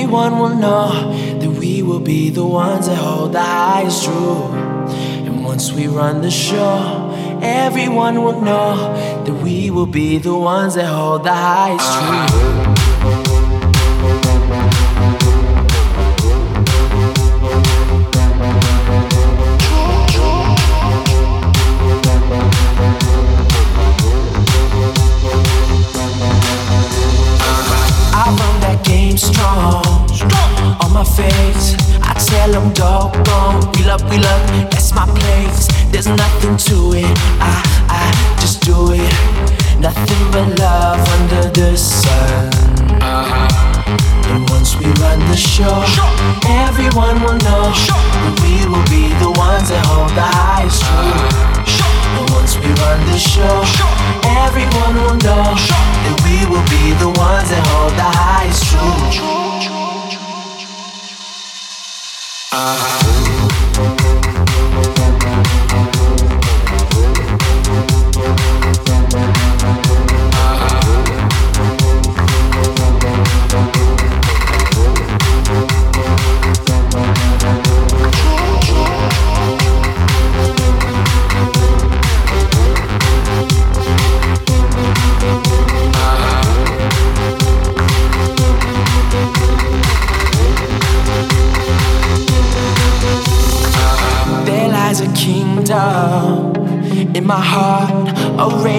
everyone will know that we will be the ones that hold the highest true. And once we run the show, everyone will know that we will be the ones that hold the highest truth. Strong, on my face. I tell them, dog, we love, we love, that's my place. There's nothing to it. I, I just do it. Nothing but love under the sun. Uh-huh. And once we run the show, everyone will know that we will be the ones that hold the highest truth. And once we run the show, everyone will know that we will be the ones that hold the highest truth. Uh-huh.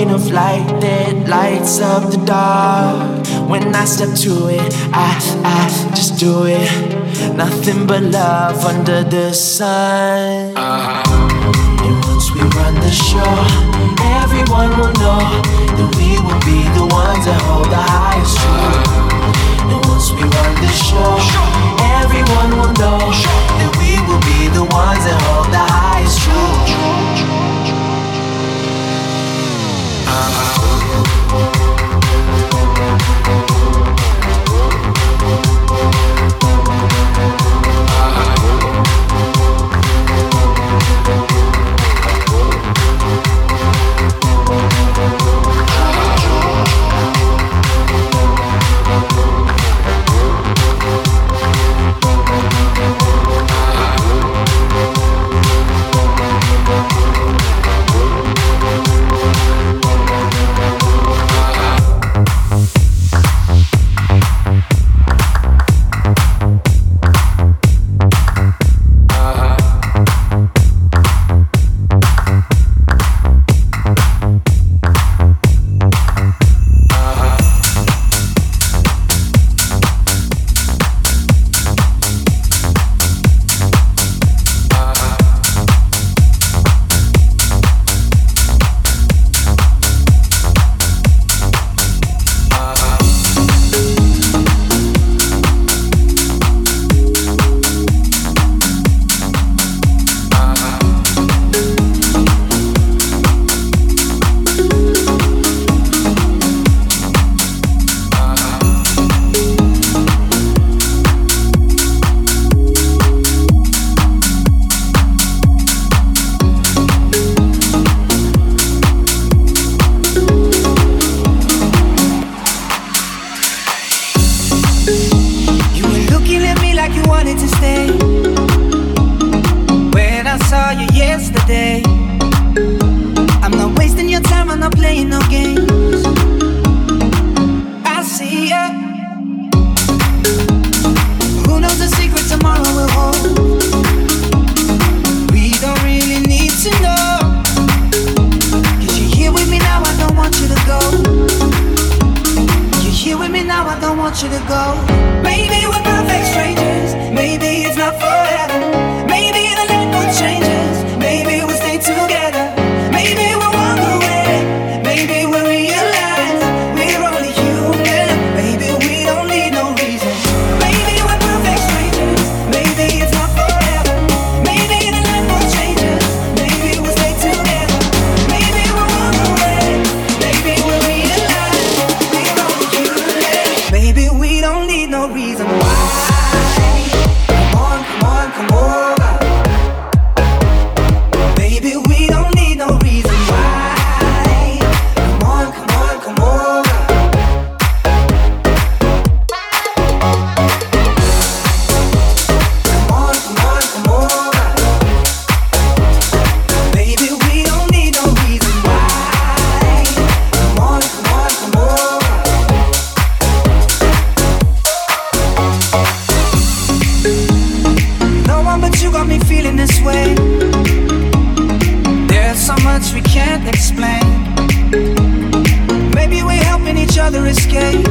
Rain of light that lights up the dark. When I step to it, I, I just do it. Nothing but love under the sun. And once we run the show, everyone will know that we will be the ones that hold the highest truth. And once we run the show, everyone will know that we will be the ones that hold the highest truth. Bye. escape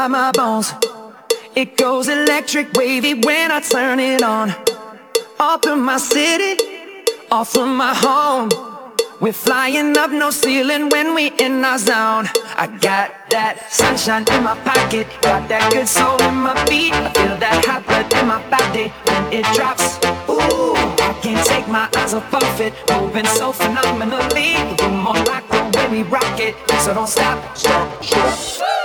inside my bones. It goes electric wavy when I turn it on. Off from my city, off from my home. We're flying up no ceiling when we in our zone. I got that sunshine in my pocket, got that good soul in my feet. I feel that hot blood in my body when it drops. Ooh, I can't take my eyes off of it, moving so phenomenally. The room on lock when we rock it, so don't stop. Stop, stop.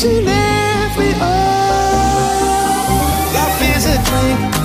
Feeling drunk and high, so high, so high.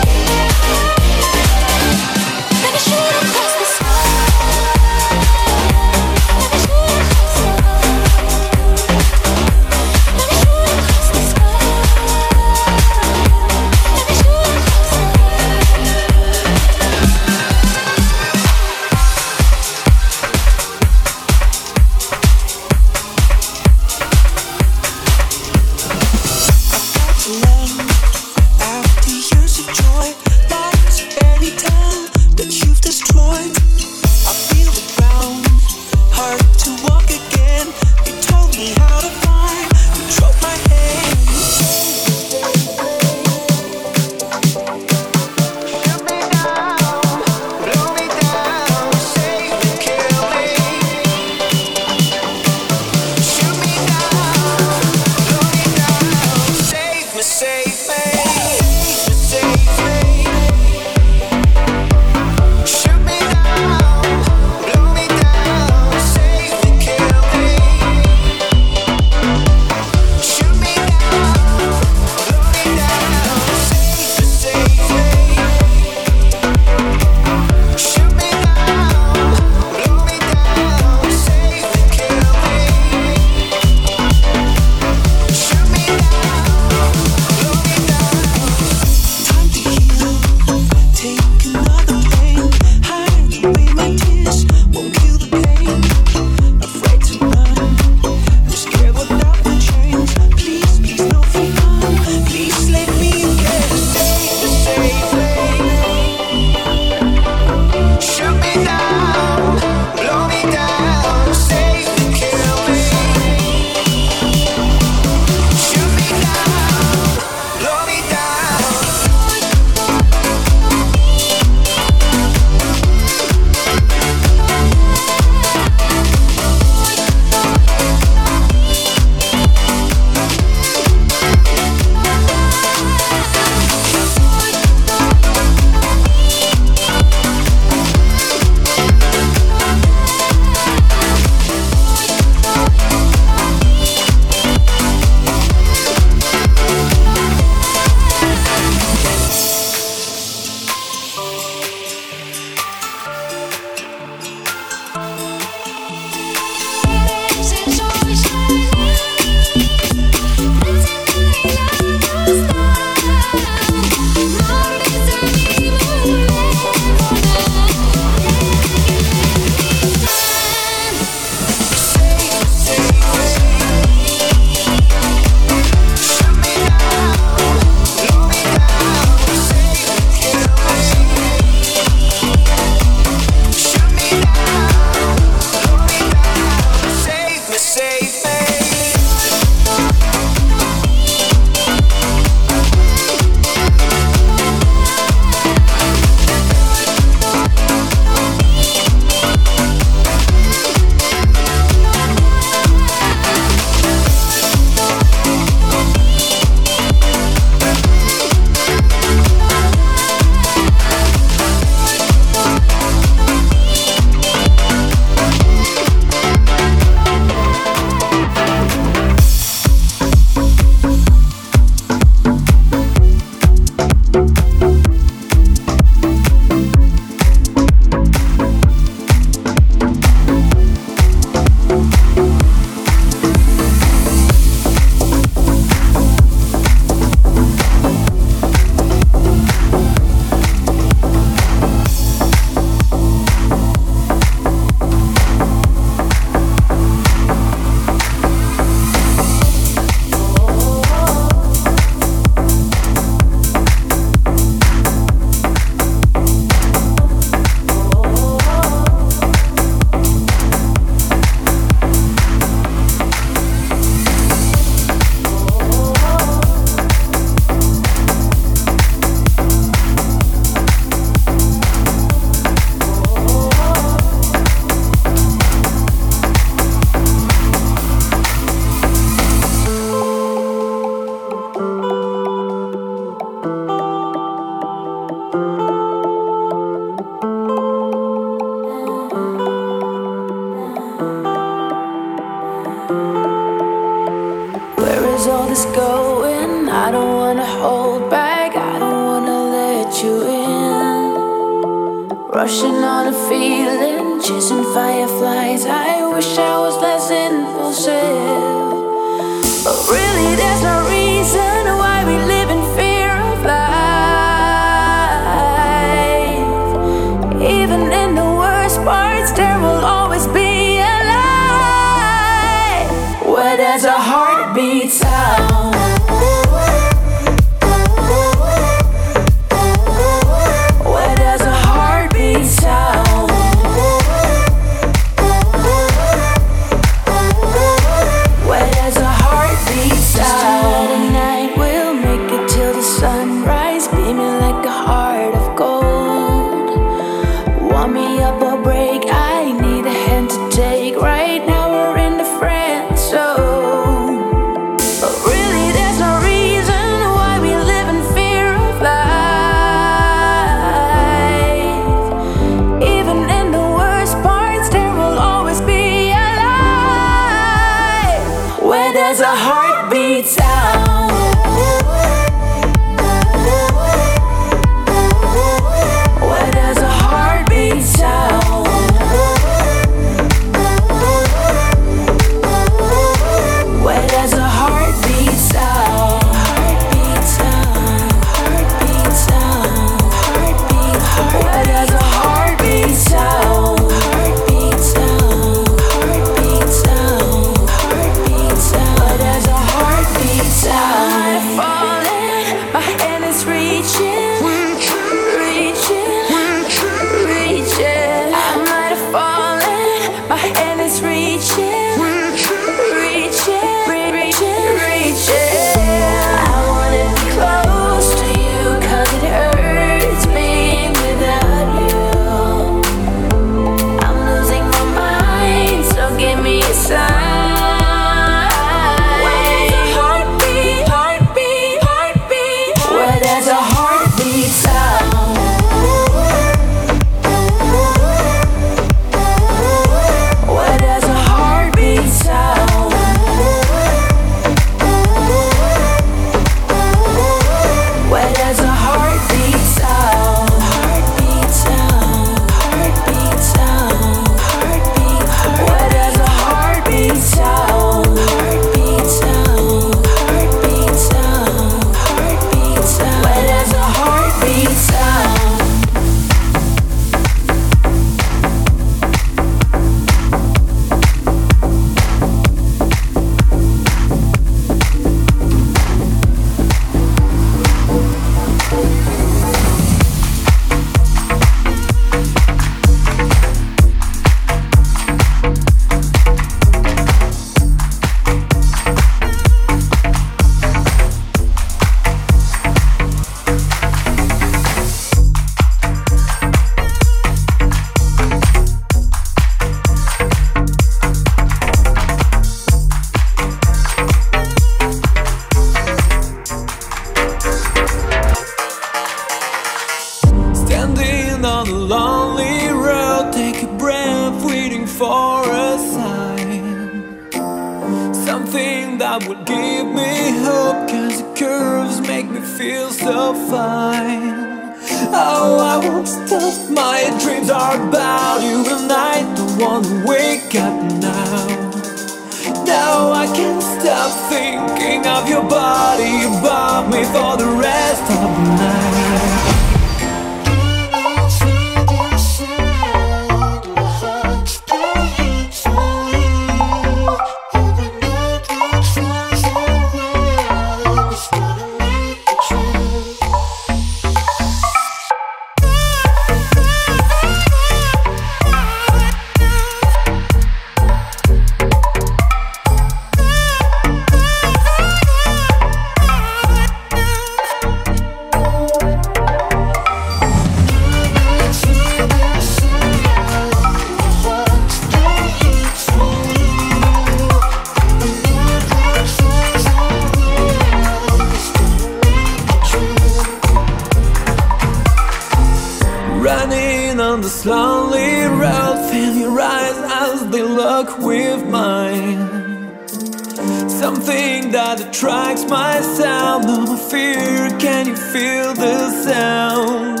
strikes my sound. No more fear, can you feel the sound?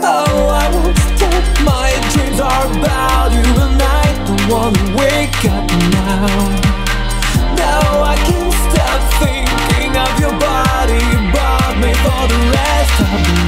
Oh, I won't stop, my dreams are about you, and I don't wanna wake up now. Now I can't stop thinking of your body above me for the rest of the night.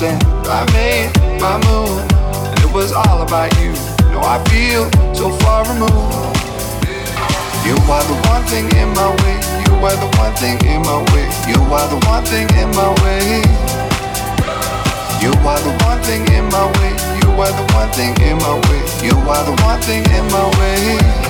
often, I made my move, and it was all about you. No, I feel so far removed. You are the one thing in my way. You are the one thing in my way. You are the one thing in my way. You are the one thing in my way. You are the one thing in my way. You are the one thing in my way.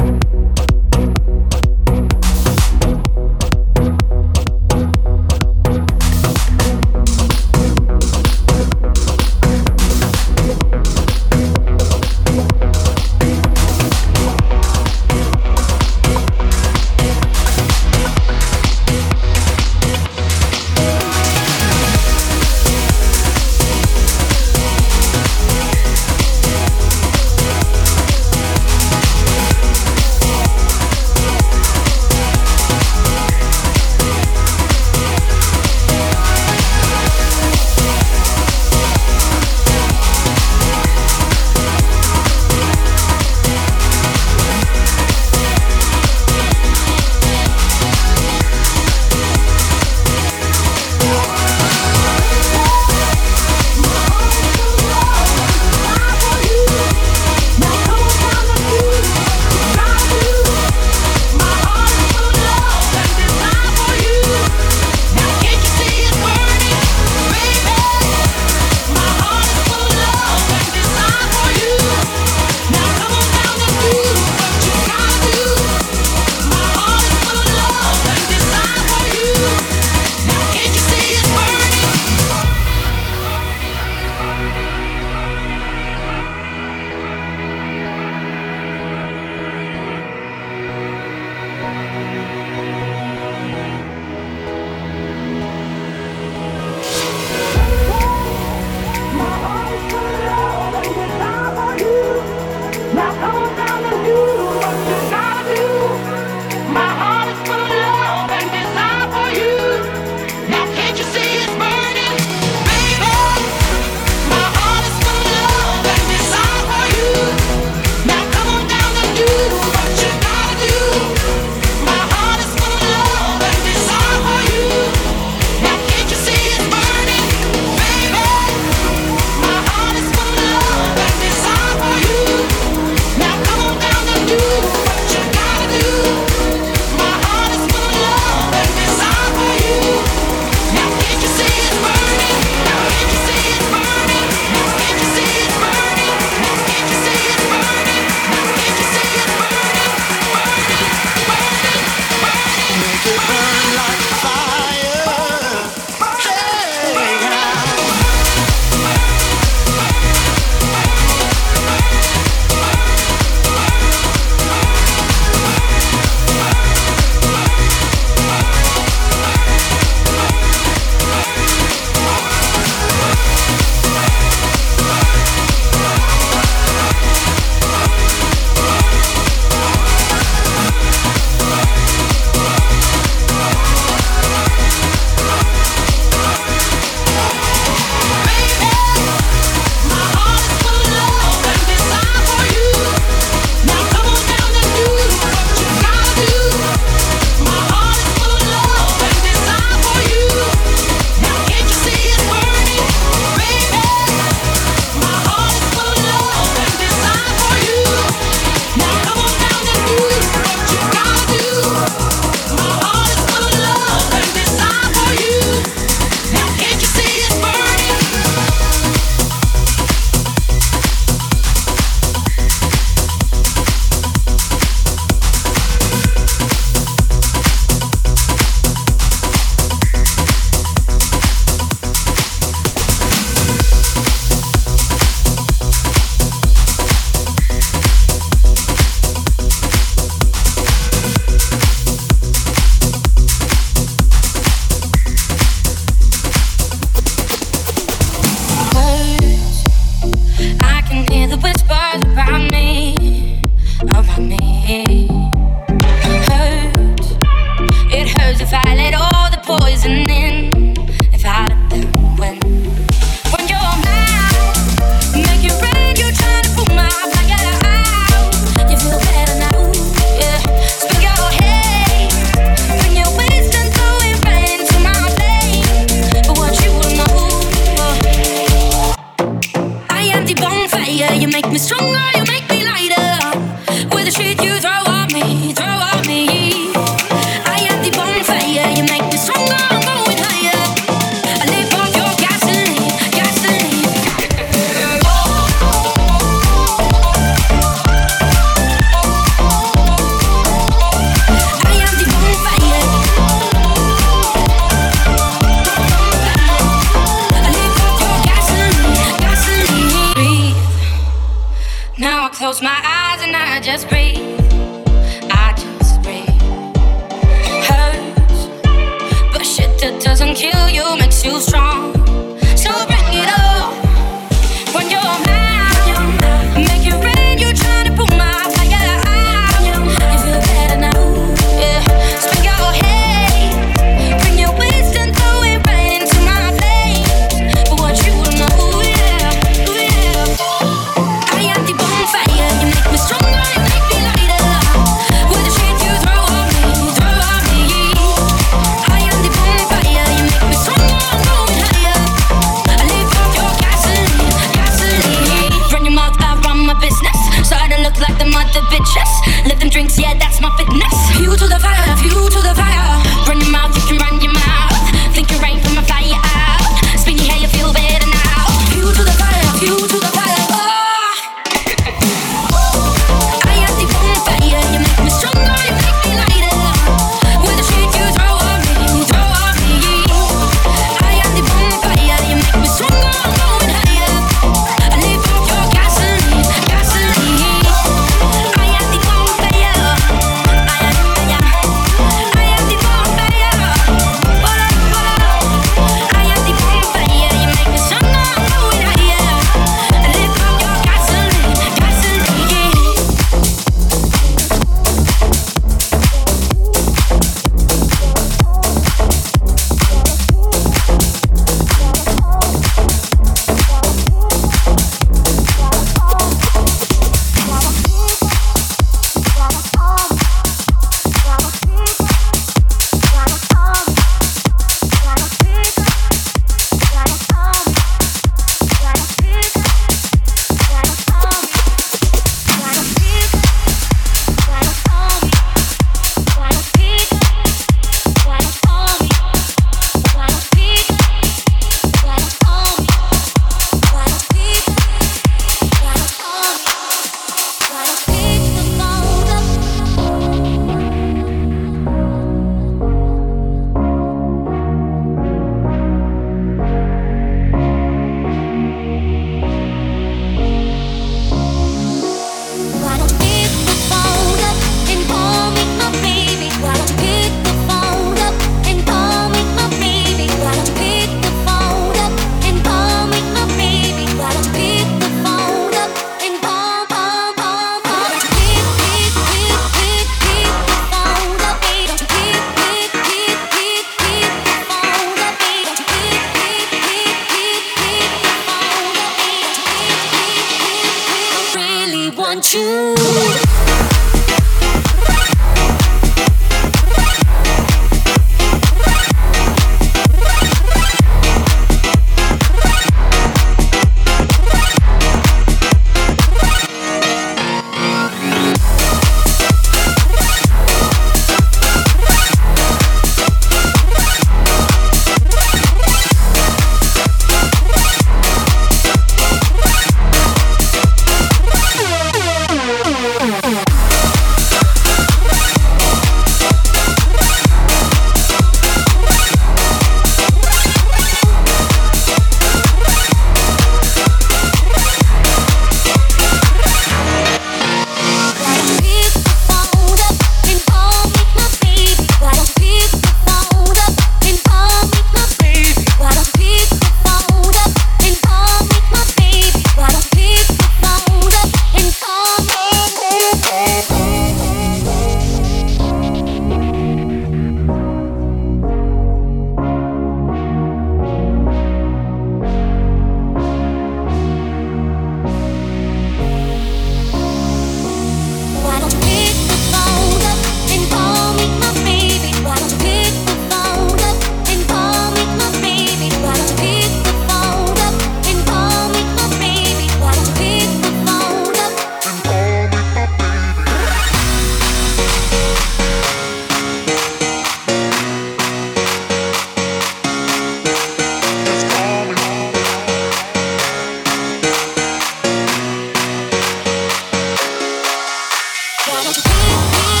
Why don't